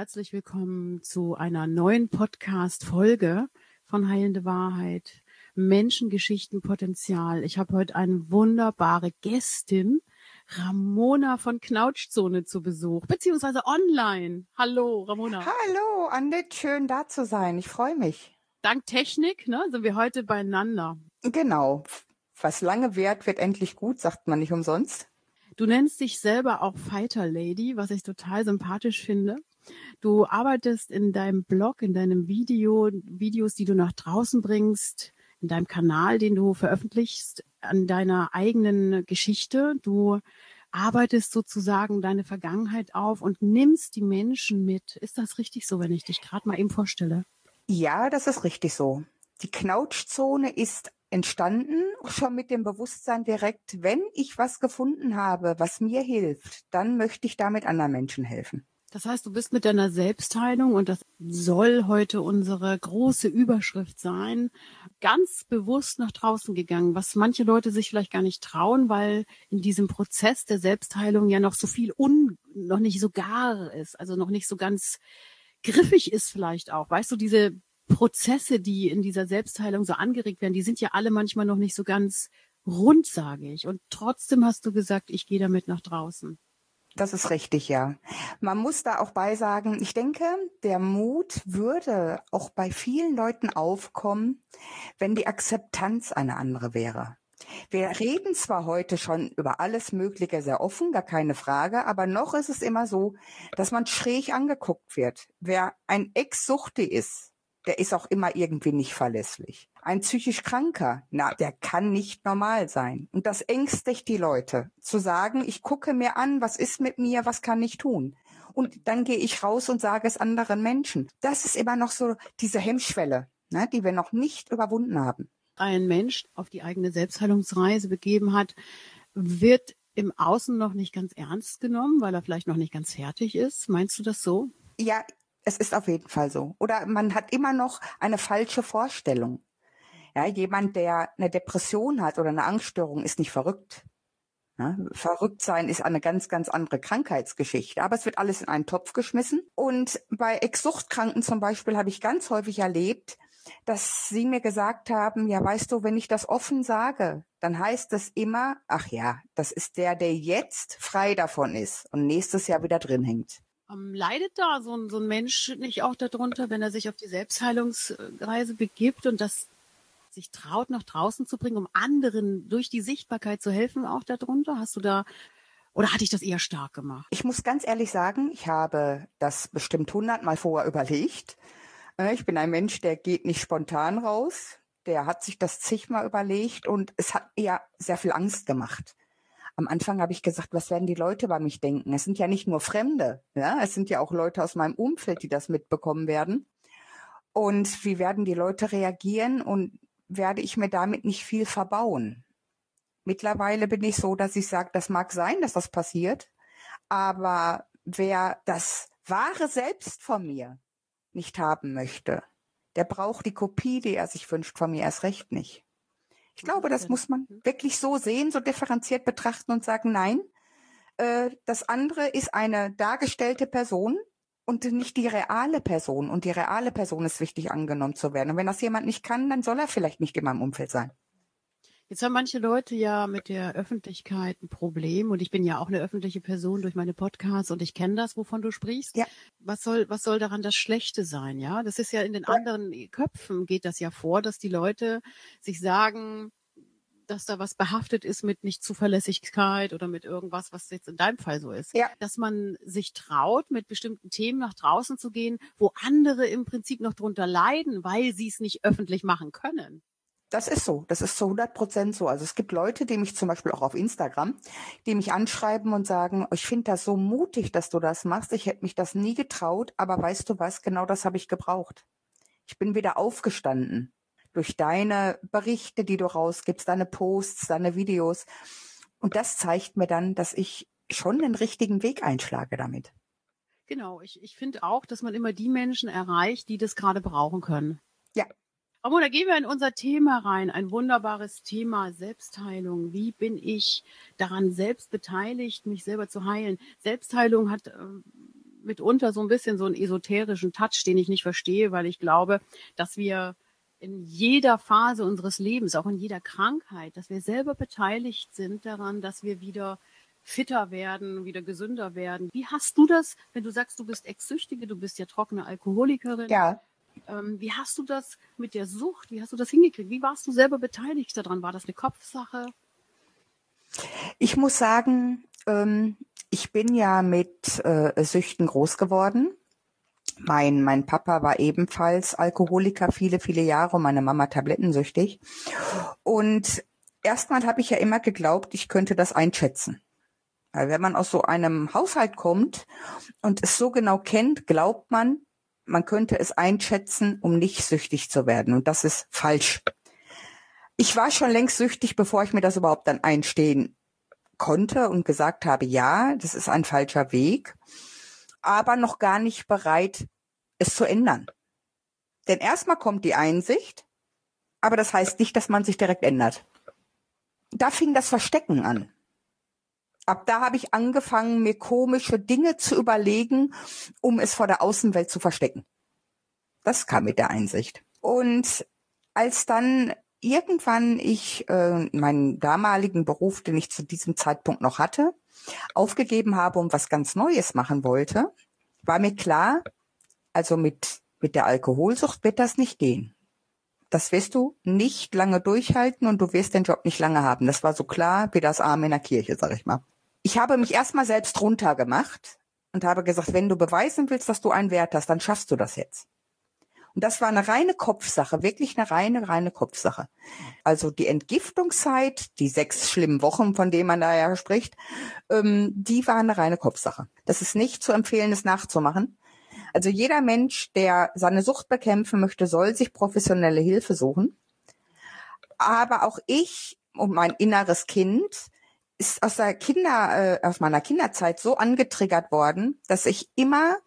Herzlich willkommen zu einer neuen Podcast-Folge von Heilende Wahrheit. Menschengeschichten Potenzial. Ich habe heute eine wunderbare Gästin, Ramona von Knautschzone zu Besuch, beziehungsweise online. Hallo, Ramona. Hallo, Annette, schön da zu sein. Ich freue mich. Dank Technik ne, sind wir heute beieinander. Genau. Was lange währt, wird endlich gut, sagt man nicht umsonst. Du nennst dich selber auch Fighter Lady, was ich total sympathisch finde. Du arbeitest in deinem Blog, in deinem Video, Videos, die du nach draußen bringst, in deinem Kanal, den du veröffentlichst, an deiner eigenen Geschichte. Du arbeitest sozusagen deine Vergangenheit auf und nimmst die Menschen mit. Ist das richtig so, wenn ich dich gerade mal eben vorstelle? Ja, das ist richtig so. Die Knautschzone ist entstanden schon mit dem Bewusstsein direkt, wenn ich was gefunden habe, was mir hilft, dann möchte ich damit anderen Menschen helfen. Das heißt, du bist mit deiner Selbstheilung und das soll heute unsere große Überschrift sein, ganz bewusst nach draußen gegangen, was manche Leute sich vielleicht gar nicht trauen, weil in diesem Prozess der Selbstheilung ja noch so viel un, noch nicht so gar ist, also noch nicht so ganz griffig ist vielleicht auch. Weißt du, diese Prozesse, die in dieser Selbstheilung so angeregt werden, die sind ja alle manchmal noch nicht so ganz rund, sage ich. Und trotzdem hast du gesagt, ich gehe damit nach draußen. Das ist richtig, ja. Man muss da auch beisagen, ich denke, der Mut würde auch bei vielen Leuten aufkommen, wenn die Akzeptanz eine andere wäre. Wir reden zwar heute schon über alles Mögliche sehr offen, gar keine Frage, aber noch ist es immer so, dass man schräg angeguckt wird. Wer ein Ex-Suchti ist, der ist auch immer irgendwie nicht verlässlich. Ein psychisch Kranker, na, der kann nicht normal sein. Und das ängstigt die Leute, zu sagen, ich gucke mir an, was ist mit mir, was kann ich tun? Und dann gehe ich raus und sage es anderen Menschen. Das ist immer noch so diese Hemmschwelle, ne, die wir noch nicht überwunden haben. Ein Mensch auf die eigene Selbstheilungsreise begeben hat, wird im Außen noch nicht ganz ernst genommen, weil er vielleicht noch nicht ganz fertig ist. Meinst du das so? Ja, es ist auf jeden Fall so. Oder man hat immer noch eine falsche Vorstellung. Ja, jemand, der eine Depression hat oder eine Angststörung, ist nicht verrückt. Ja, verrückt sein ist eine ganz, ganz andere Krankheitsgeschichte. Aber es wird alles in einen Topf geschmissen. Und bei Ex-Suchtkranken zum Beispiel habe ich ganz häufig erlebt, dass sie mir gesagt haben, ja, weißt du, wenn ich das offen sage, dann heißt das immer, ach ja, das ist der, der jetzt frei davon ist und nächstes Jahr wieder drin hängt. Ähm, leidet da so ein, so ein Mensch nicht auch darunter, wenn er sich auf die Selbstheilungsreise begibt und das sich traut, nach draußen zu bringen, um anderen durch die Sichtbarkeit zu helfen, auch darunter? Hast du da oder hatte ich das eher stark gemacht? Ich muss ganz ehrlich sagen, ich habe das bestimmt hundertmal vorher überlegt. Äh, ich bin ein Mensch, der geht nicht spontan raus. Der hat sich das zigmal überlegt und es hat eher sehr viel Angst gemacht am Anfang habe ich gesagt, was werden die Leute bei mich denken? Es sind ja nicht nur Fremde, ja, es sind ja auch Leute aus meinem Umfeld, die das mitbekommen werden. Und wie werden die Leute reagieren und werde ich mir damit nicht viel verbauen? Mittlerweile bin ich so, dass ich sage, das mag sein, dass das passiert, aber wer das wahre Selbst von mir nicht haben möchte, der braucht die Kopie, die er sich wünscht, von mir erst recht nicht. Ich glaube, das muss man wirklich so sehen, so differenziert betrachten und sagen, nein, äh, das andere ist eine dargestellte Person und nicht die reale Person. Und die reale Person ist wichtig angenommen zu werden. Und wenn das jemand nicht kann, dann soll er vielleicht nicht in meinem Umfeld sein. Jetzt haben manche Leute ja mit der Öffentlichkeit ein Problem und ich bin ja auch eine öffentliche Person durch meine Podcasts und ich kenne das, wovon du sprichst. Ja. Was soll, was soll daran das Schlechte sein? Ja, das ist ja in den anderen Köpfen geht das ja vor, dass die Leute sich sagen, dass da was behaftet ist mit Nichtzuverlässigkeit oder mit irgendwas, was jetzt in deinem Fall so ist. Ja. Dass man sich traut, mit bestimmten Themen nach draußen zu gehen, wo andere im Prinzip noch drunter leiden, weil sie es nicht öffentlich machen können. Das ist so. Das ist zu 100 Prozent so. Also es gibt Leute, die mich zum Beispiel auch auf Instagram, die mich anschreiben und sagen, ich finde das so mutig, dass du das machst. Ich hätte mich das nie getraut, aber weißt du was? Genau das habe ich gebraucht. Ich bin wieder aufgestanden durch deine Berichte, die du rausgibst, deine Posts, deine Videos. Und das zeigt mir dann, dass ich schon den richtigen Weg einschlage damit. Genau, ich, ich finde auch, dass man immer die Menschen erreicht, die das gerade brauchen können. Ja, aber da gehen wir in unser Thema rein. Ein wunderbares Thema Selbstheilung. Wie bin ich daran selbst beteiligt, mich selber zu heilen? Selbstheilung hat äh, mitunter so ein bisschen so einen esoterischen Touch, den ich nicht verstehe, weil ich glaube, dass wir in jeder Phase unseres Lebens, auch in jeder Krankheit, dass wir selber beteiligt sind daran, dass wir wieder fitter werden, wieder gesünder werden. Wie hast du das, wenn du sagst, du bist Ex-Süchtige, du bist ja trockene Alkoholikerin? Ja. Ähm, wie hast du das mit der Sucht, wie hast du das hingekriegt? Wie warst du selber beteiligt daran? War das eine Kopfsache? Ich muss sagen, ähm, ich bin ja mit äh, Süchten groß geworden. Mein, mein Papa war ebenfalls Alkoholiker viele, viele Jahre und meine Mama tablettensüchtig. Und erstmal habe ich ja immer geglaubt, ich könnte das einschätzen. Weil wenn man aus so einem Haushalt kommt und es so genau kennt, glaubt man, man könnte es einschätzen, um nicht süchtig zu werden. Und das ist falsch. Ich war schon längst süchtig, bevor ich mir das überhaupt dann einstehen konnte und gesagt habe, ja, das ist ein falscher Weg, aber noch gar nicht bereit, es zu ändern. Denn erstmal kommt die Einsicht, aber das heißt nicht, dass man sich direkt ändert. Da fing das Verstecken an ab da habe ich angefangen, mir komische Dinge zu überlegen, um es vor der Außenwelt zu verstecken. Das kam mit der Einsicht. Und als dann irgendwann ich äh, meinen damaligen Beruf, den ich zu diesem Zeitpunkt noch hatte, aufgegeben habe und was ganz Neues machen wollte, war mir klar, also mit, mit der Alkoholsucht wird das nicht gehen. Das wirst du nicht lange durchhalten und du wirst den Job nicht lange haben. Das war so klar wie das Arm in der Kirche, sag ich mal ich habe mich erstmal selbst runtergemacht und habe gesagt, wenn du beweisen willst, dass du einen Wert hast, dann schaffst du das jetzt. Und das war eine reine Kopfsache, wirklich eine reine, reine Kopfsache. Also die Entgiftungszeit, die sechs schlimmen Wochen, von denen man da ja spricht, ähm, die war eine reine Kopfsache. Das ist nicht zu empfehlen, es nachzumachen. Also jeder Mensch, der seine Sucht bekämpfen möchte, soll sich professionelle Hilfe suchen. Aber auch ich und mein inneres Kind ist aus der Kinder, äh, aus meiner Kinderzeit so angetriggert worden, dass ich immer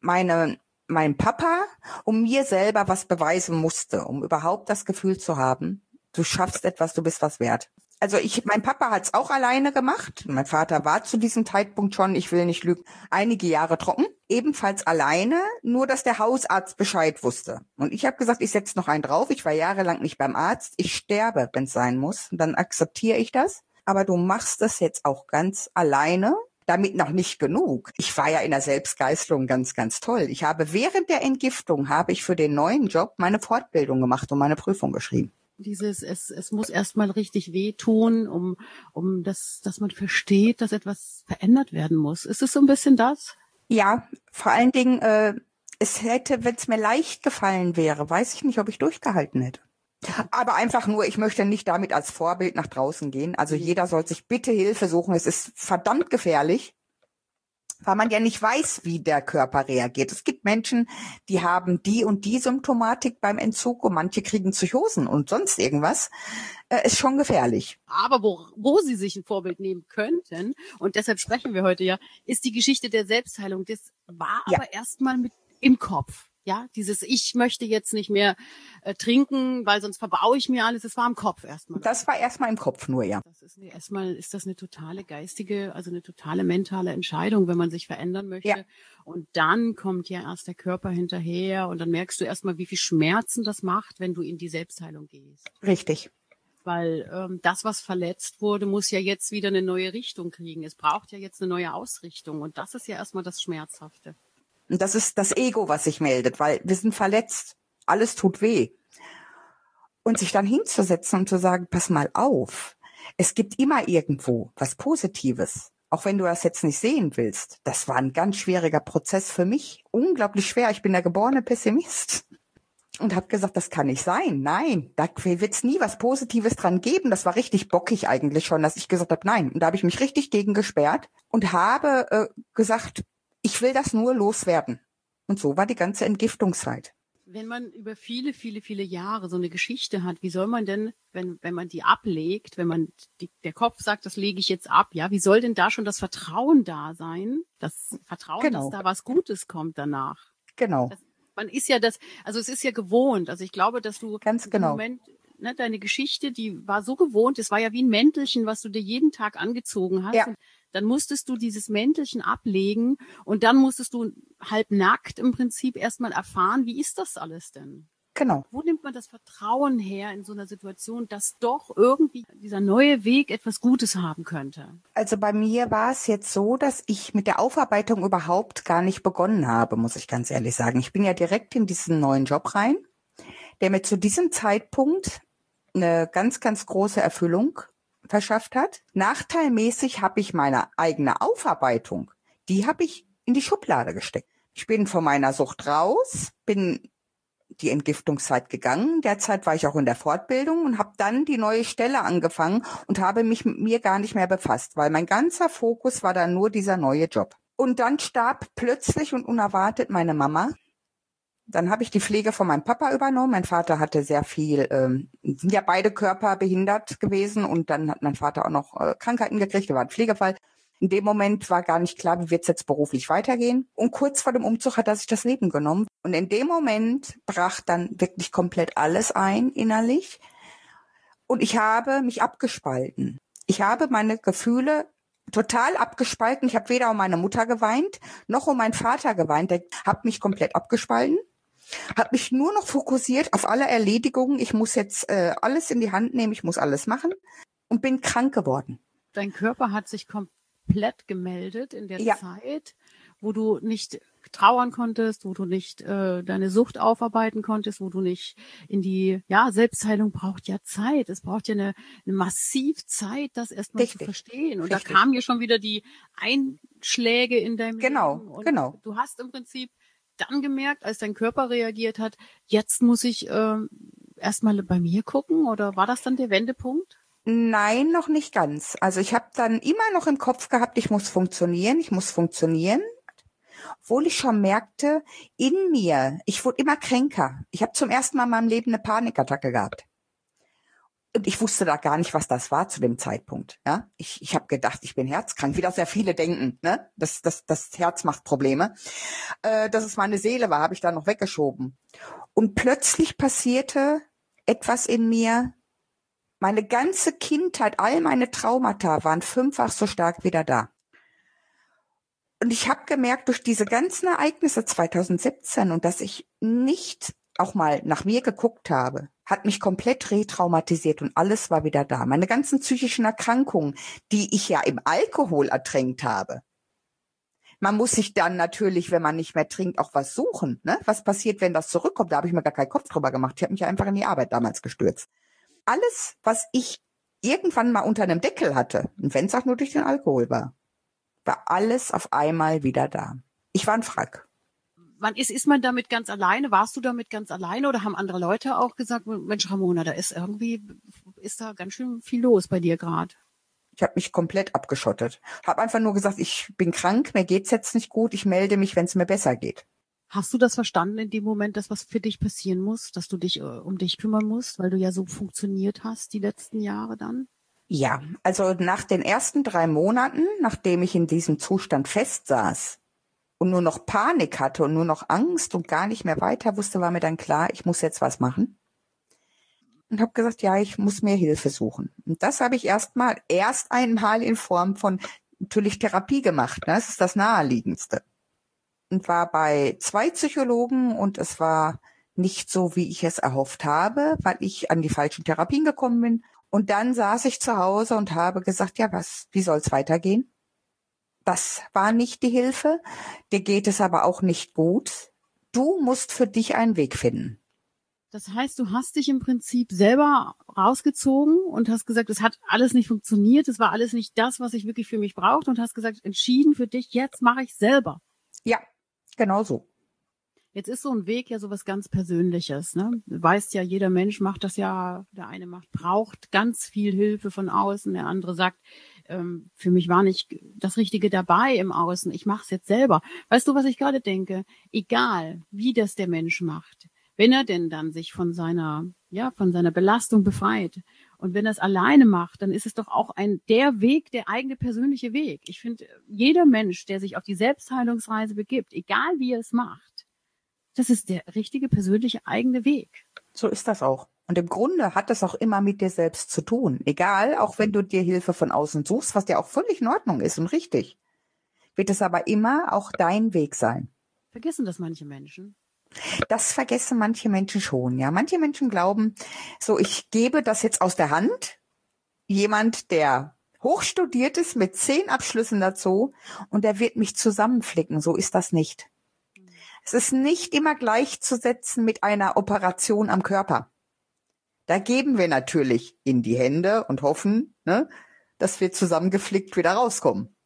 meine, meinem Papa um mir selber was beweisen musste, um überhaupt das Gefühl zu haben, du schaffst etwas, du bist was wert. Also ich, mein Papa hat es auch alleine gemacht. Mein Vater war zu diesem Zeitpunkt schon, ich will nicht lügen, einige Jahre trocken, ebenfalls alleine, nur dass der Hausarzt Bescheid wusste. Und ich habe gesagt, ich setze noch einen drauf. Ich war jahrelang nicht beim Arzt. Ich sterbe, wenn es sein muss. Und dann akzeptiere ich das aber du machst das jetzt auch ganz alleine. Damit noch nicht genug. Ich war ja in der Selbstgeißelung ganz, ganz toll. Ich habe während der Entgiftung habe ich für den neuen Job meine Fortbildung gemacht und meine Prüfung geschrieben dieses es es muss erstmal richtig wehtun, um um das dass man versteht, dass etwas verändert werden muss. Ist es so ein bisschen das? Ja, vor allen Dingen äh, es hätte, wenn es mir leicht gefallen wäre, weiß ich nicht, ob ich durchgehalten hätte. Aber einfach nur, ich möchte nicht damit als Vorbild nach draußen gehen. Also mhm. jeder soll sich bitte Hilfe suchen. Es ist verdammt gefährlich, weil man ja nicht weiß, wie der Körper reagiert. Es gibt Menschen, die haben die und die Symptomatik beim Entzug und manche kriegen Psychosen und sonst irgendwas. Äh, ist schon gefährlich. Aber wo, wo sie sich ein Vorbild nehmen könnten, und deshalb sprechen wir heute ja, ist die Geschichte der Selbstheilung. Das war ja. aber erstmal mit im Kopf. Ja, dieses Ich möchte jetzt nicht mehr äh, trinken, weil sonst verbaue ich mir alles. Das war im Kopf erstmal. Das war erstmal im Kopf nur, ja. Das ist erstmal ist das eine totale geistige, also eine totale mentale Entscheidung, wenn man sich verändern möchte. Ja. Und dann kommt ja erst der Körper hinterher und dann merkst du erstmal, wie viel Schmerzen das macht, wenn du in die Selbstheilung gehst. Richtig. weil ähm, das, was verletzt wurde, muss ja jetzt wieder eine neue Richtung kriegen. Es braucht ja jetzt eine neue Ausrichtung und das ist ja erstmal das Schmerzhafte. Und das ist das Ego, was sich meldet, weil wir sind verletzt. Alles tut weh. Und sich dann hinzusetzen und zu sagen, pass mal auf, es gibt immer irgendwo was Positives. Auch wenn du das jetzt nicht sehen willst. Das war ein ganz schwieriger Prozess für mich. Unglaublich schwer. Ich bin der geborene Pessimist. Und habe gesagt, das kann nicht sein. Nein, da wird es nie was Positives dran geben. Das war richtig bockig eigentlich schon, dass ich gesagt habe, nein. Und da habe ich mich richtig gegen gesperrt und habe äh, gesagt, ich will das nur loswerden. Und so war die ganze Entgiftungszeit. Wenn man über viele, viele, viele Jahre so eine Geschichte hat, wie soll man denn, wenn, wenn man die ablegt, wenn man die, der Kopf sagt, das lege ich jetzt ab, ja, wie soll denn da schon das Vertrauen da sein? Das Vertrauen, genau. dass da was Gutes kommt danach. Genau. Das, man ist ja das, also es ist ja gewohnt. Also ich glaube, dass du ganz genau. Moment, ne, deine Geschichte, die war so gewohnt, es war ja wie ein Mäntelchen, was du dir jeden Tag angezogen hast. Ja dann musstest du dieses Mäntelchen ablegen und dann musstest du halb nackt im Prinzip erstmal erfahren, wie ist das alles denn? Genau. Wo nimmt man das Vertrauen her in so einer Situation, dass doch irgendwie dieser neue Weg etwas Gutes haben könnte? Also bei mir war es jetzt so, dass ich mit der Aufarbeitung überhaupt gar nicht begonnen habe, muss ich ganz ehrlich sagen. Ich bin ja direkt in diesen neuen Job rein, der mir zu diesem Zeitpunkt eine ganz, ganz große Erfüllung verschafft hat. Nachteilmäßig habe ich meine eigene Aufarbeitung, die habe ich in die Schublade gesteckt. Ich bin von meiner Sucht raus, bin die Entgiftungszeit gegangen. Derzeit war ich auch in der Fortbildung und habe dann die neue Stelle angefangen und habe mich mit mir gar nicht mehr befasst, weil mein ganzer Fokus war dann nur dieser neue Job. Und dann starb plötzlich und unerwartet meine Mama dann habe ich die Pflege von meinem Papa übernommen. Mein Vater hatte sehr viel, ähm, sind ja beide Körper behindert gewesen und dann hat mein Vater auch noch äh, Krankheiten gekriegt, er war ein Pflegefall. In dem Moment war gar nicht klar, wie wird es jetzt beruflich weitergehen. Und kurz vor dem Umzug hat er sich das Leben genommen. Und in dem Moment brach dann wirklich komplett alles ein innerlich. Und ich habe mich abgespalten. Ich habe meine Gefühle total abgespalten. Ich habe weder um meine Mutter geweint, noch um meinen Vater geweint. Der hat mich komplett abgespalten hat mich nur noch fokussiert auf alle Erledigungen. Ich muss jetzt äh, alles in die Hand nehmen, ich muss alles machen und bin krank geworden. Dein Körper hat sich komplett gemeldet in der ja. Zeit, wo du nicht trauern konntest, wo du nicht äh, deine Sucht aufarbeiten konntest, wo du nicht in die, ja, Selbstheilung braucht ja Zeit. Es braucht ja eine, eine massiv Zeit, das erstmal zu verstehen. Und Richtig. da kamen ja schon wieder die Einschläge in deinem genau, Leben. Genau, genau. Du hast im Prinzip dann gemerkt, als dein Körper reagiert hat, jetzt muss ich äh, erstmal bei mir gucken oder war das dann der Wendepunkt? Nein, noch nicht ganz. Also ich habe dann immer noch im Kopf gehabt, ich muss funktionieren, ich muss funktionieren. Obwohl ich schon merkte, in mir, ich wurde immer kränker. Ich habe zum ersten Mal in meinem Leben eine Panikattacke gehabt und ich wusste da gar nicht, was das war zu dem Zeitpunkt. Ja, ich, ich habe gedacht, ich bin herzkrank, wie das sehr viele denken. Ne, das, das, das Herz macht Probleme. Äh, dass es meine Seele war, habe ich da noch weggeschoben. Und plötzlich passierte etwas in mir. Meine ganze Kindheit, all meine Traumata waren fünffach so stark wieder da. Und ich habe gemerkt durch diese ganzen Ereignisse 2017 und dass ich nicht auch mal nach mir geguckt habe, hat mich komplett retraumatisiert und alles war wieder da. Meine ganzen psychischen Erkrankungen, die ich ja im Alkohol ertränkt habe. Man muss sich dann natürlich, wenn man nicht mehr trinkt, auch was suchen. Ne? Was passiert, wenn das zurückkommt? Da habe ich mir gar keinen Kopf drüber gemacht. Ich habe mich einfach in die Arbeit damals gestürzt. Alles, was ich irgendwann mal unter einem Deckel hatte, und wenn es auch nur durch den Alkohol war, war alles auf einmal wieder da. Ich war ein Frack wann ist, ist man damit ganz alleine? Warst du damit ganz alleine oder haben andere Leute auch gesagt, Mensch, Ramona, da ist irgendwie, ist da ganz schön viel los bei dir gerade? Ich habe mich komplett abgeschottet. Habe einfach nur gesagt, ich bin krank, mir geht's jetzt nicht gut, ich melde mich, wenn es mir besser geht. Hast du das verstanden in dem Moment, dass was für dich passieren muss, dass du dich äh, um dich kümmern musst, weil du ja so funktioniert hast die letzten Jahre dann? Ja, also nach den ersten drei Monaten, nachdem ich in diesem Zustand festsaß, und nur noch Panik hatte und nur noch Angst und gar nicht mehr weiter wusste, war mir dann klar, ich muss jetzt was machen. Und habe gesagt, ja, ich muss mir Hilfe suchen. Und das habe ich erstmal erst einmal in Form von natürlich Therapie gemacht. Ne? Das ist das Naheliegendste. Und war bei zwei Psychologen und es war nicht so, wie ich es erhofft habe, weil ich an die falschen Therapien gekommen bin. Und dann saß ich zu Hause und habe gesagt, ja, was, wie soll's weitergehen? Das war nicht die Hilfe. Dir geht es aber auch nicht gut. Du musst für dich einen Weg finden. Das heißt, du hast dich im Prinzip selber rausgezogen und hast gesagt, es hat alles nicht funktioniert, es war alles nicht das, was ich wirklich für mich brauchte und hast gesagt, entschieden für dich, jetzt mache ich selber. Ja, genau so. Jetzt ist so ein Weg ja sowas ganz Persönliches. Ne? Weißt ja, jeder Mensch macht das ja, der eine macht, braucht ganz viel Hilfe von außen, der andere sagt, ähm, für mich war nicht das Richtige dabei im Außen, ich mache es jetzt selber. Weißt du, was ich gerade denke? Egal, wie das der Mensch macht, wenn er denn dann sich von seiner, ja, von seiner Belastung befreit und wenn er es alleine macht, dann ist es doch auch ein, der Weg, der eigene persönliche Weg. Ich finde, jeder Mensch, der sich auf die Selbstheilungsreise begibt, egal wie er es macht, das ist der richtige persönliche eigene Weg. So ist das auch. Und im Grunde hat das auch immer mit dir selbst zu tun. Egal, auch wenn du dir Hilfe von außen suchst, was ja auch völlig in Ordnung ist und richtig, wird es aber immer auch dein Weg sein. Vergessen das manche Menschen? Das vergessen manche Menschen schon, ja. Manche Menschen glauben, so, ich gebe das jetzt aus der Hand. Jemand, der hochstudiert ist mit zehn Abschlüssen dazu und der wird mich zusammenflicken. So ist das nicht. Es ist nicht immer gleichzusetzen mit einer Operation am Körper. Da geben wir natürlich in die Hände und hoffen, ne, dass wir zusammengeflickt wieder rauskommen.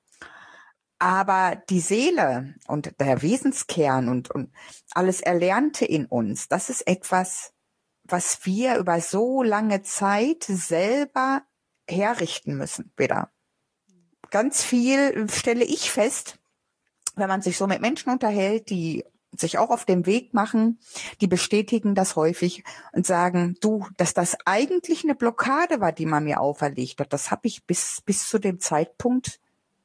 Aber die Seele und der Wesenskern und, und alles Erlernte in uns, das ist etwas, was wir über so lange Zeit selber herrichten müssen, wieder. Ganz viel stelle ich fest, wenn man sich so mit Menschen unterhält, die sich auch auf dem Weg machen, die bestätigen das häufig und sagen, du, dass das eigentlich eine Blockade war, die man mir auferlegt hat, das habe ich bis, bis zu dem Zeitpunkt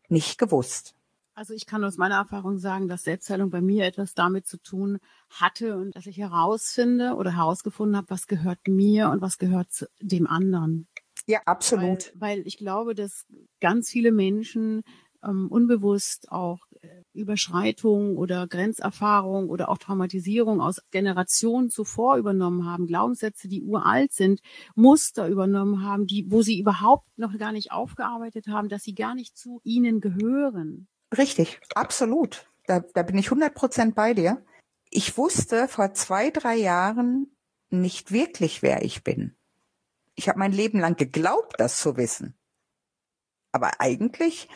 nicht gewusst. Also ich kann aus meiner Erfahrung sagen, dass Selbstheilung bei mir etwas damit zu tun hatte und dass ich herausfinde oder herausgefunden habe, was gehört mir und was gehört dem anderen. Ja, absolut. Weil, weil ich glaube, dass ganz viele Menschen ähm, unbewusst auch Überschreitung oder Grenzerfahrung oder auch Traumatisierung aus Generationen zuvor übernommen haben, Glaubenssätze, die uralt sind, Muster übernommen haben, die, wo sie überhaupt noch gar nicht aufgearbeitet haben, dass sie gar nicht zu ihnen gehören. Richtig, absolut. Da, da bin ich 100 Prozent bei dir. Ich wusste vor zwei, drei Jahren nicht wirklich, wer ich bin. Ich habe mein Leben lang geglaubt, das zu wissen. Aber eigentlich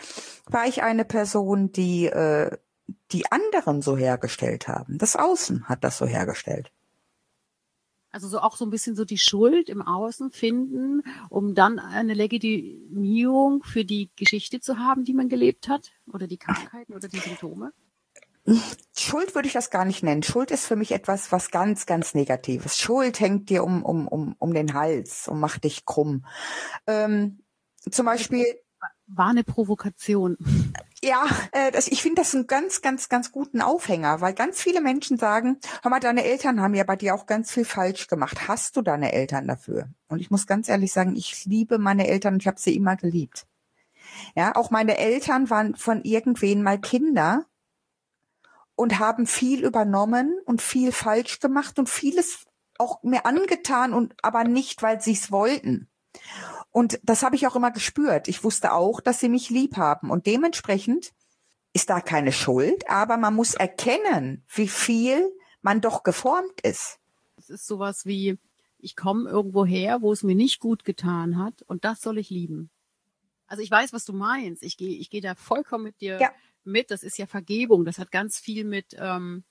war ich eine Person, die äh, die anderen so hergestellt haben. Das Außen hat das so hergestellt. Also so auch so ein bisschen so die Schuld im Außen finden, um dann eine Legitimierung für die Geschichte zu haben, die man gelebt hat oder die Krankheiten oder die Symptome? Schuld würde ich das gar nicht nennen. Schuld ist für mich etwas, was ganz, ganz Negatives. Schuld hängt dir um, um, um, um den Hals und macht dich krumm. Ähm, zum Beispiel war eine Provokation. Ja, äh, das, ich finde das einen ganz, ganz, ganz guten Aufhänger, weil ganz viele Menschen sagen, hör mal, deine Eltern haben ja bei dir auch ganz viel falsch gemacht. Hast du deine Eltern dafür? Und ich muss ganz ehrlich sagen, ich liebe meine Eltern und ich habe sie immer geliebt. Ja, auch meine Eltern waren von irgendwen mal Kinder und haben viel übernommen und viel falsch gemacht und vieles auch mir angetan und aber nicht, weil sie es wollten. Und das habe ich auch immer gespürt. Ich wusste auch, dass sie mich lieb haben. Und dementsprechend ist da keine Schuld, aber man muss erkennen, wie viel man doch geformt ist. Es ist sowas wie, ich komme irgendwo her, wo es mir nicht gut getan hat und das soll ich lieben. Also ich weiß, was du meinst. Ich gehe ich gehe da vollkommen mit dir ja. mit. Das ist ja Vergebung. Das hat ganz viel mit ähm,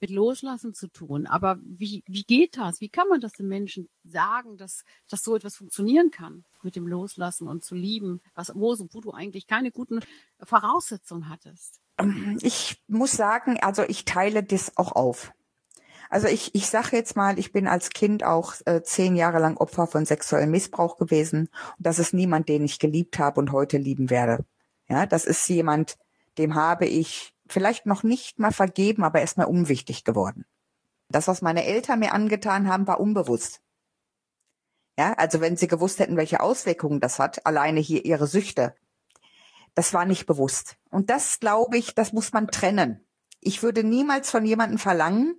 mit Loslassen zu tun. Aber wie, wie geht das? Wie kann man das den Menschen sagen, dass, dass so etwas funktionieren kann mit dem Loslassen und zu lieben, was, wo, wo du eigentlich keine guten Voraussetzungen hattest? Ich muss sagen, also ich teile das auch auf. Also ich, ich sage jetzt mal, ich bin als Kind auch äh, zehn Jahre lang Opfer von sexuellem Missbrauch gewesen. Und das ist niemand, den ich geliebt habe und heute lieben werde. Ja, das ist jemand, dem habe ich vielleicht noch nicht mal vergeben, aber erstmal unwichtig geworden. Das, was meine Eltern mir angetan haben, war unbewusst. Ja, also wenn sie gewusst hätten, welche Auswirkungen das hat, alleine hier ihre Süchte, das war nicht bewusst. Und das, glaube ich, das muss man trennen. Ich würde niemals von jemandem verlangen,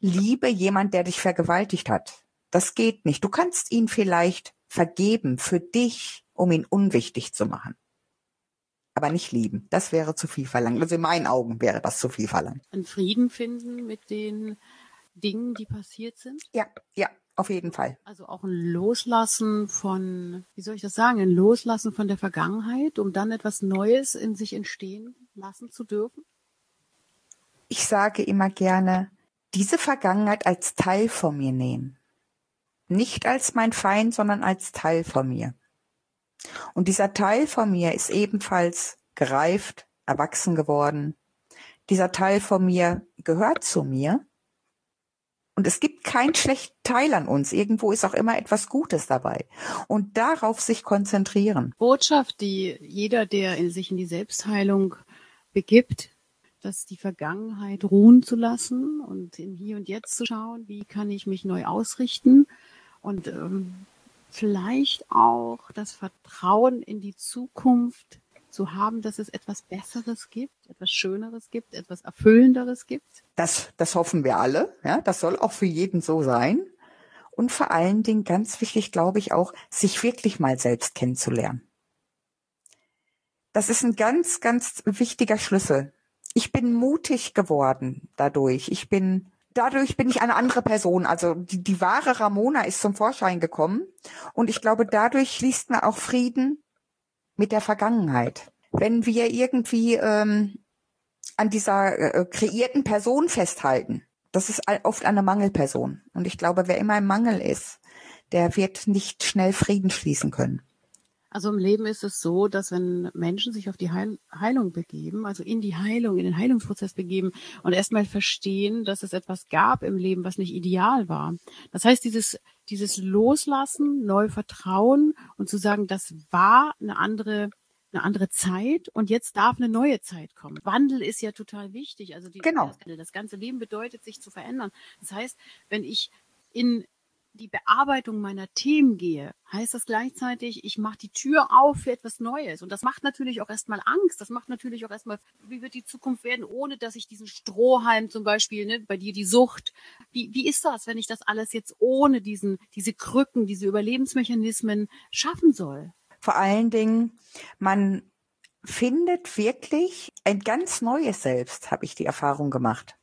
liebe jemand, der dich vergewaltigt hat. Das geht nicht. Du kannst ihn vielleicht vergeben für dich, um ihn unwichtig zu machen. Aber nicht lieben. Das wäre zu viel verlangt. Also in meinen Augen wäre das zu viel verlangt. Einen Frieden finden mit den Dingen, die passiert sind? Ja, ja, auf jeden Fall. Also auch ein Loslassen von, wie soll ich das sagen, ein Loslassen von der Vergangenheit, um dann etwas Neues in sich entstehen lassen zu dürfen? Ich sage immer gerne, diese Vergangenheit als Teil von mir nehmen. Nicht als mein Feind, sondern als Teil von mir. Und dieser Teil von mir ist ebenfalls gereift, erwachsen geworden. Dieser Teil von mir gehört zu mir. Und es gibt keinen schlechten Teil an uns. Irgendwo ist auch immer etwas Gutes dabei. Und darauf sich konzentrieren. Botschaft, die jeder, der in sich in die Selbstheilung begibt, dass die Vergangenheit ruhen zu lassen und in Hier und Jetzt zu schauen, wie kann ich mich neu ausrichten und ähm, vielleicht auch das Vertrauen in die Zukunft zu haben, dass es etwas Besseres gibt, etwas Schöneres gibt, etwas Erfüllenderes gibt? Das, das hoffen wir alle. Ja, das soll auch für jeden so sein. Und vor allen Dingen ganz wichtig, glaube ich, auch, sich wirklich mal selbst kennenzulernen. Das ist ein ganz, ganz wichtiger Schlüssel. Ich bin mutig geworden dadurch. Ich bin dadurch bin ich eine andere Person. Also die, die wahre Ramona ist zum Vorschein gekommen. Und ich glaube, dadurch schließt man auch Frieden mit der Vergangenheit. Wenn wir irgendwie ähm, an dieser äh, kreierten Person festhalten, das ist oft eine Mangelperson. Und ich glaube, wer immer im Mangel ist, der wird nicht schnell Frieden schließen können. Also im Leben ist es so, dass wenn Menschen sich auf die Heil Heilung begeben, also in die Heilung, in den Heilungsprozess begeben und erstmal verstehen, dass es etwas gab im Leben, was nicht ideal war. Das heißt, dieses, dieses Loslassen, neu Vertrauen und zu sagen, das war eine andere eine andere Zeit und jetzt darf eine neue Zeit kommen. Wandel ist ja total wichtig. Also die, genau. das, das ganze Leben bedeutet, sich zu verändern. Das heißt, wenn ich in die Bearbeitung meiner Themen gehe, heißt das gleichzeitig, ich mache die Tür auf für etwas Neues. Und das macht natürlich auch erstmal Angst. Das macht natürlich auch erstmal, wie wird die Zukunft werden, ohne dass ich diesen Strohhalm zum Beispiel, ne, bei dir die Sucht. Wie, wie ist das, wenn ich das alles jetzt ohne diesen, diese Krücken, diese Überlebensmechanismen schaffen soll? Vor allen Dingen, man findet wirklich ein ganz neues Selbst, habe ich die Erfahrung gemacht.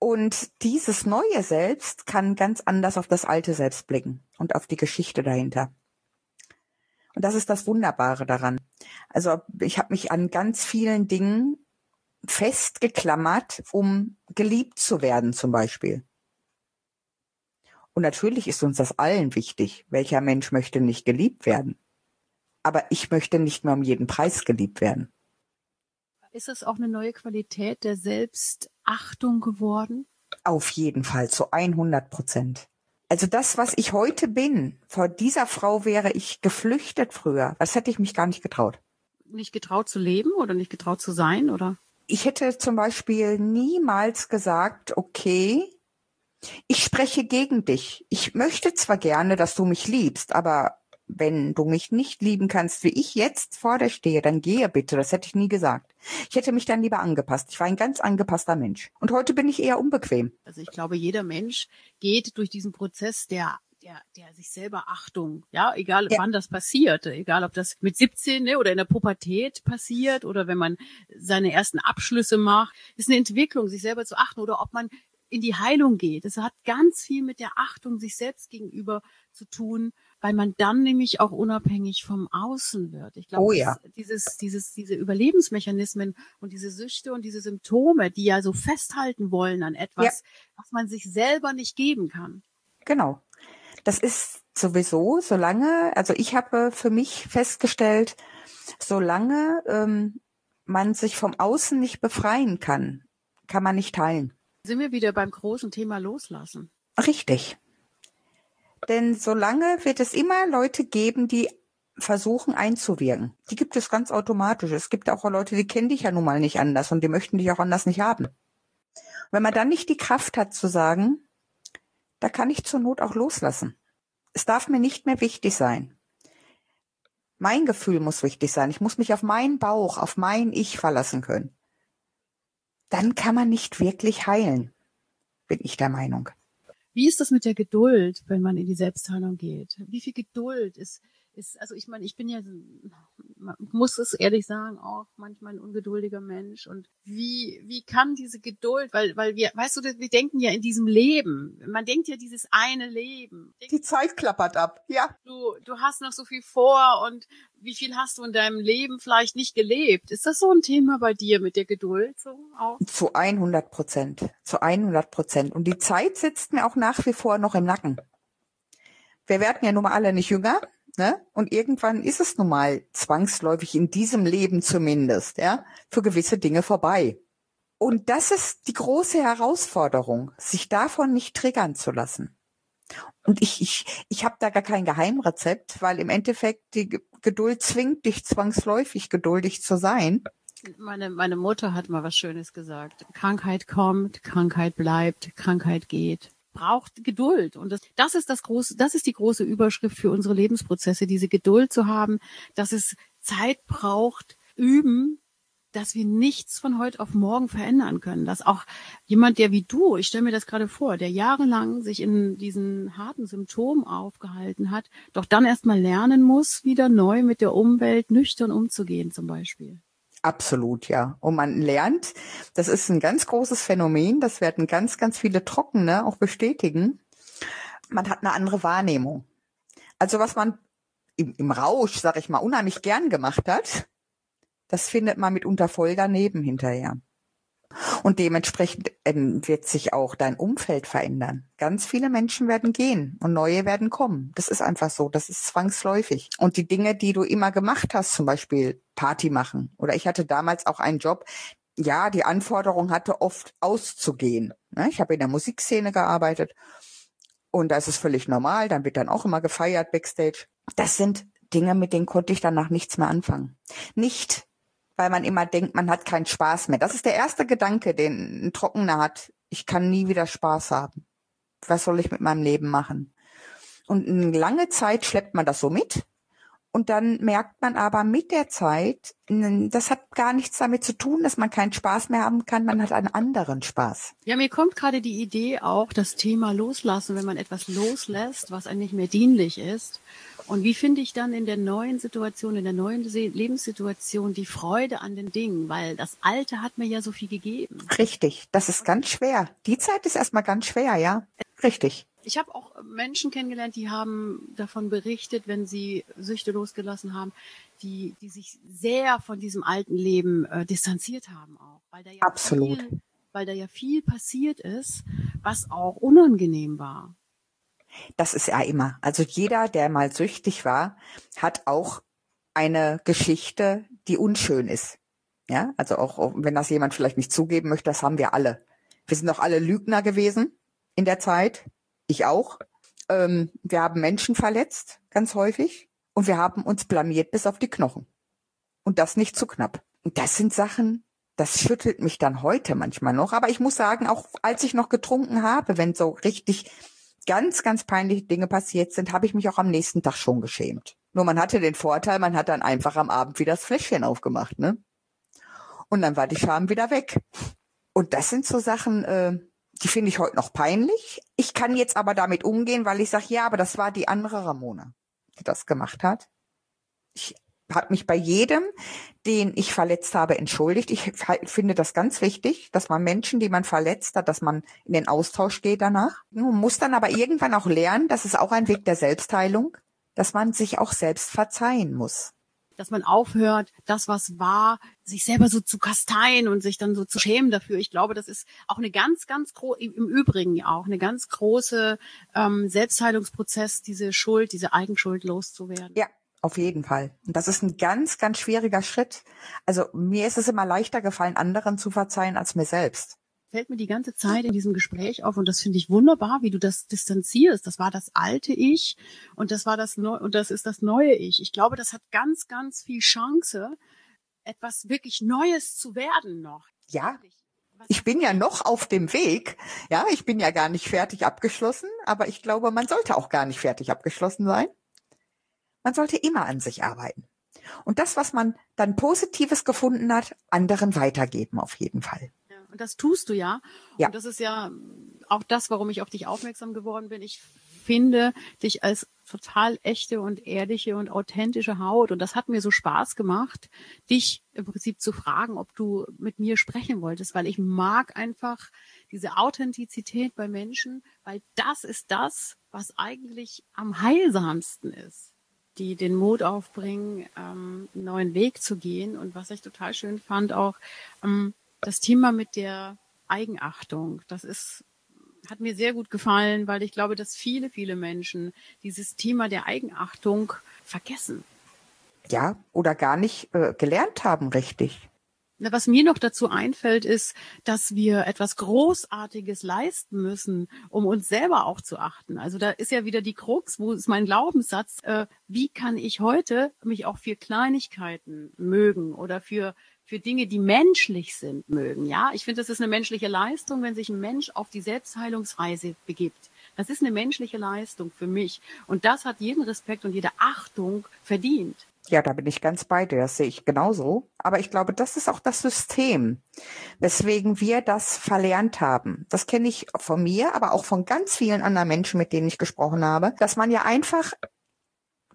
Und dieses neue Selbst kann ganz anders auf das alte Selbst blicken und auf die Geschichte dahinter. Und das ist das Wunderbare daran. Also ich habe mich an ganz vielen Dingen festgeklammert, um geliebt zu werden zum Beispiel. Und natürlich ist uns das allen wichtig. Welcher Mensch möchte nicht geliebt werden? Aber ich möchte nicht mehr um jeden Preis geliebt werden. Ist es auch eine neue Qualität der Selbstachtung geworden? Auf jeden Fall, zu 100 Prozent. Also das, was ich heute bin, vor dieser Frau wäre ich geflüchtet früher. Das hätte ich mich gar nicht getraut. Nicht getraut zu leben oder nicht getraut zu sein, oder? Ich hätte zum Beispiel niemals gesagt, okay, ich spreche gegen dich. Ich möchte zwar gerne, dass du mich liebst, aber wenn du mich nicht lieben kannst, wie ich jetzt vor dir stehe, dann gehe bitte. Das hätte ich nie gesagt. Ich hätte mich dann lieber angepasst. Ich war ein ganz angepasster Mensch. Und heute bin ich eher unbequem. Also ich glaube, jeder Mensch geht durch diesen Prozess der der, der sich selber Achtung, ja, egal ja. wann das passiert, egal ob das mit 17 ne, oder in der Pubertät passiert oder wenn man seine ersten Abschlüsse macht, ist eine Entwicklung, sich selber zu achten oder ob man in die Heilung geht. Es hat ganz viel mit der Achtung sich selbst gegenüber zu tun weil man dann nämlich auch unabhängig vom Außen wird. Ich glaube, oh ja. dieses, dieses, diese Überlebensmechanismen und diese Süchte und diese Symptome, die ja so festhalten wollen an etwas, ja. was man sich selber nicht geben kann. Genau. Das ist sowieso, solange, also ich habe für mich festgestellt, solange ähm, man sich vom Außen nicht befreien kann, kann man nicht teilen. Sind wir wieder beim großen Thema Loslassen? Richtig. Denn solange wird es immer Leute geben, die versuchen einzuwirken. Die gibt es ganz automatisch. Es gibt auch Leute, die kennen dich ja nun mal nicht anders und die möchten dich auch anders nicht haben. Wenn man dann nicht die Kraft hat zu sagen, da kann ich zur Not auch loslassen. Es darf mir nicht mehr wichtig sein. Mein Gefühl muss wichtig sein. Ich muss mich auf meinen Bauch, auf mein Ich verlassen können. Dann kann man nicht wirklich heilen, bin ich der Meinung. Wie ist das mit der Geduld, wenn man in die Selbstheilung geht? Wie viel Geduld ist, ist, also ich meine, ich bin ja, man muss es ehrlich sagen, auch manchmal ein ungeduldiger Mensch. Und wie, wie kann diese Geduld, weil, weil wir, weißt du, wir denken ja in diesem Leben. Man denkt ja dieses eine Leben. Die Zeit klappert ab, ja. Du, du hast noch so viel vor und wie viel hast du in deinem Leben vielleicht nicht gelebt? Ist das so ein Thema bei dir mit der Geduld so auch? Zu 100 Prozent, zu 100 Prozent. Und die Zeit sitzt mir auch nach wie vor noch im Nacken. Wir werden ja nun mal alle nicht jünger. Ne? Und irgendwann ist es nun mal zwangsläufig in diesem Leben zumindest, ja, für gewisse Dinge vorbei. Und das ist die große Herausforderung, sich davon nicht triggern zu lassen. Und ich, ich, ich habe da gar kein Geheimrezept, weil im Endeffekt die Geduld zwingt dich zwangsläufig geduldig zu sein. Meine, meine Mutter hat mal was Schönes gesagt. Krankheit kommt, Krankheit bleibt, Krankheit geht braucht Geduld. Und das, das ist das große, das ist die große Überschrift für unsere Lebensprozesse, diese Geduld zu haben, dass es Zeit braucht, üben, dass wir nichts von heute auf morgen verändern können. Dass auch jemand, der wie du, ich stelle mir das gerade vor, der jahrelang sich in diesen harten Symptomen aufgehalten hat, doch dann erstmal lernen muss, wieder neu mit der Umwelt nüchtern umzugehen, zum Beispiel. Absolut, ja. Und man lernt, das ist ein ganz großes Phänomen, das werden ganz, ganz viele Trockene auch bestätigen. Man hat eine andere Wahrnehmung. Also was man im, im Rausch, sag ich mal, unheimlich gern gemacht hat, das findet man mitunter voll daneben hinterher. Und dementsprechend ähm, wird sich auch dein Umfeld verändern. Ganz viele Menschen werden gehen und neue werden kommen. Das ist einfach so. Das ist zwangsläufig. Und die Dinge, die du immer gemacht hast, zum Beispiel Party machen. Oder ich hatte damals auch einen Job, ja, die Anforderung hatte oft auszugehen. Ne? Ich habe in der Musikszene gearbeitet und da ist es völlig normal. Dann wird dann auch immer gefeiert backstage. Das sind Dinge, mit denen konnte ich danach nichts mehr anfangen. Nicht weil man immer denkt, man hat keinen Spaß mehr. Das ist der erste Gedanke, den ein Trockener hat. Ich kann nie wieder Spaß haben. Was soll ich mit meinem Leben machen? Und eine lange Zeit schleppt man das so mit. Und dann merkt man aber mit der Zeit, das hat gar nichts damit zu tun, dass man keinen Spaß mehr haben kann, man hat einen anderen Spaß. Ja, mir kommt gerade die Idee auch, das Thema loslassen, wenn man etwas loslässt, was einem nicht mehr dienlich ist und wie finde ich dann in der neuen Situation, in der neuen Lebenssituation die Freude an den Dingen? Weil das Alte hat mir ja so viel gegeben. Richtig, das ist ganz schwer. Die Zeit ist erstmal ganz schwer, ja. Richtig. Ich habe auch Menschen kennengelernt, die haben davon berichtet, wenn sie Süchte losgelassen haben, die, die sich sehr von diesem alten Leben äh, distanziert haben auch. Weil da ja Absolut. Viel, weil da ja viel passiert ist, was auch unangenehm war. Das ist ja immer. Also jeder, der mal süchtig war, hat auch eine Geschichte, die unschön ist. Ja, also auch wenn das jemand vielleicht nicht zugeben möchte, das haben wir alle. Wir sind doch alle Lügner gewesen in der Zeit. Ich auch. Ähm, wir haben Menschen verletzt, ganz häufig. Und wir haben uns blamiert bis auf die Knochen. Und das nicht zu knapp. Und das sind Sachen, das schüttelt mich dann heute manchmal noch. Aber ich muss sagen, auch als ich noch getrunken habe, wenn so richtig ganz, ganz peinliche Dinge passiert sind, habe ich mich auch am nächsten Tag schon geschämt. Nur man hatte den Vorteil, man hat dann einfach am Abend wieder das Fläschchen aufgemacht, ne? Und dann war die Scham wieder weg. Und das sind so Sachen, äh, die finde ich heute noch peinlich. Ich kann jetzt aber damit umgehen, weil ich sage, ja, aber das war die andere Ramona, die das gemacht hat. Ich habe mich bei jedem, den ich verletzt habe, entschuldigt. Ich finde das ganz wichtig, dass man Menschen, die man verletzt hat, dass man in den Austausch geht danach. Man muss dann aber irgendwann auch lernen, das ist auch ein Weg der Selbstheilung, dass man sich auch selbst verzeihen muss. Dass man aufhört, das, was war, sich selber so zu kasteien und sich dann so zu schämen dafür. Ich glaube, das ist auch eine ganz, ganz große, im Übrigen auch eine ganz große ähm, Selbstheilungsprozess, diese Schuld, diese Eigenschuld loszuwerden. Ja, auf jeden Fall. Und das ist ein ganz, ganz schwieriger Schritt. Also mir ist es immer leichter gefallen, anderen zu verzeihen als mir selbst. Fällt mir die ganze Zeit in diesem Gespräch auf und das finde ich wunderbar, wie du das distanzierst. Das war das alte Ich und das war das neue und das ist das neue Ich. Ich glaube, das hat ganz, ganz viel Chance, etwas wirklich Neues zu werden noch. Ja. Ich bin ja noch auf dem Weg. Ja, ich bin ja gar nicht fertig abgeschlossen, aber ich glaube, man sollte auch gar nicht fertig abgeschlossen sein. Man sollte immer an sich arbeiten. Und das, was man dann Positives gefunden hat, anderen weitergeben auf jeden Fall. Ja. Und das tust du ja. Ja. Und das ist ja auch das, warum ich auf dich aufmerksam geworden bin. Ich finde dich als total echte und ehrliche und authentische Haut. Und das hat mir so Spaß gemacht, dich im Prinzip zu fragen, ob du mit mir sprechen wolltest, weil ich mag einfach diese Authentizität bei Menschen, weil das ist das, was eigentlich am heilsamsten ist, die den Mut aufbringen, ähm, einen neuen Weg zu gehen. Und was ich total schön fand, auch ähm, das Thema mit der Eigenachtung. Das ist hat mir sehr gut gefallen, weil ich glaube, dass viele, viele Menschen dieses Thema der Eigenachtung vergessen. Ja, oder gar nicht äh, gelernt haben, richtig. Was mir noch dazu einfällt, ist, dass wir etwas Großartiges leisten müssen, um uns selber auch zu achten. Also da ist ja wieder die Krux, wo ist mein Glaubenssatz, äh, wie kann ich heute mich auch für Kleinigkeiten mögen oder für für Dinge, die menschlich sind, mögen. Ja, ich finde, das ist eine menschliche Leistung, wenn sich ein Mensch auf die Selbstheilungsreise begibt. Das ist eine menschliche Leistung für mich. Und das hat jeden Respekt und jede Achtung verdient. Ja, da bin ich ganz bei dir. Das sehe ich genauso. Aber ich glaube, das ist auch das System, weswegen wir das verlernt haben. Das kenne ich von mir, aber auch von ganz vielen anderen Menschen, mit denen ich gesprochen habe, dass man ja einfach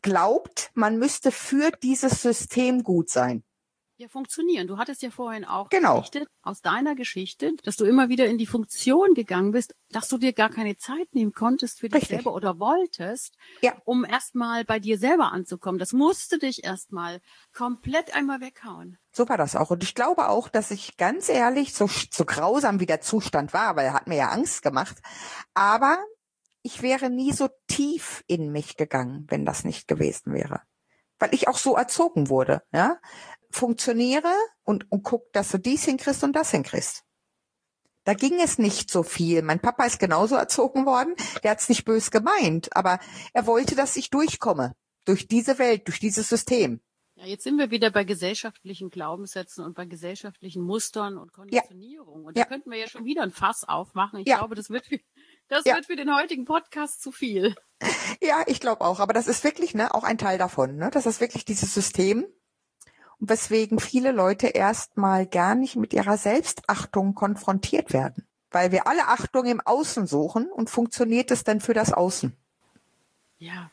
glaubt, man müsste für dieses System gut sein ja funktionieren. Du hattest ja vorhin auch genau. berichtet aus deiner Geschichte, dass du immer wieder in die Funktion gegangen bist, dass du dir gar keine Zeit nehmen konntest für dich Richtig. selber oder wolltest, ja. um erstmal bei dir selber anzukommen. Das musste dich erstmal komplett einmal weghauen. So war das auch. Und ich glaube auch, dass ich ganz ehrlich, so, so grausam wie der Zustand war, weil er hat mir ja Angst gemacht, aber ich wäre nie so tief in mich gegangen, wenn das nicht gewesen wäre. Weil ich auch so erzogen wurde, ja funktioniere und, und guck, dass du dies hinkriegst und das hinkriegst. Da ging es nicht so viel. Mein Papa ist genauso erzogen worden. Der hat es nicht bös gemeint, aber er wollte, dass ich durchkomme. Durch diese Welt, durch dieses System. Ja, jetzt sind wir wieder bei gesellschaftlichen Glaubenssätzen und bei gesellschaftlichen Mustern und Konditionierung. Ja. Und da ja. könnten wir ja schon wieder ein Fass aufmachen. Ich ja. glaube, das wird für, das wird für den heutigen Podcast zu viel. Ja, ich glaube auch. Aber das ist wirklich ne, auch ein Teil davon. Ne? Das ist wirklich dieses System, weswegen viele Leute erstmal gar nicht mit ihrer Selbstachtung konfrontiert werden. Weil wir alle Achtung im Außen suchen und funktioniert es dann für das Außen. Ja,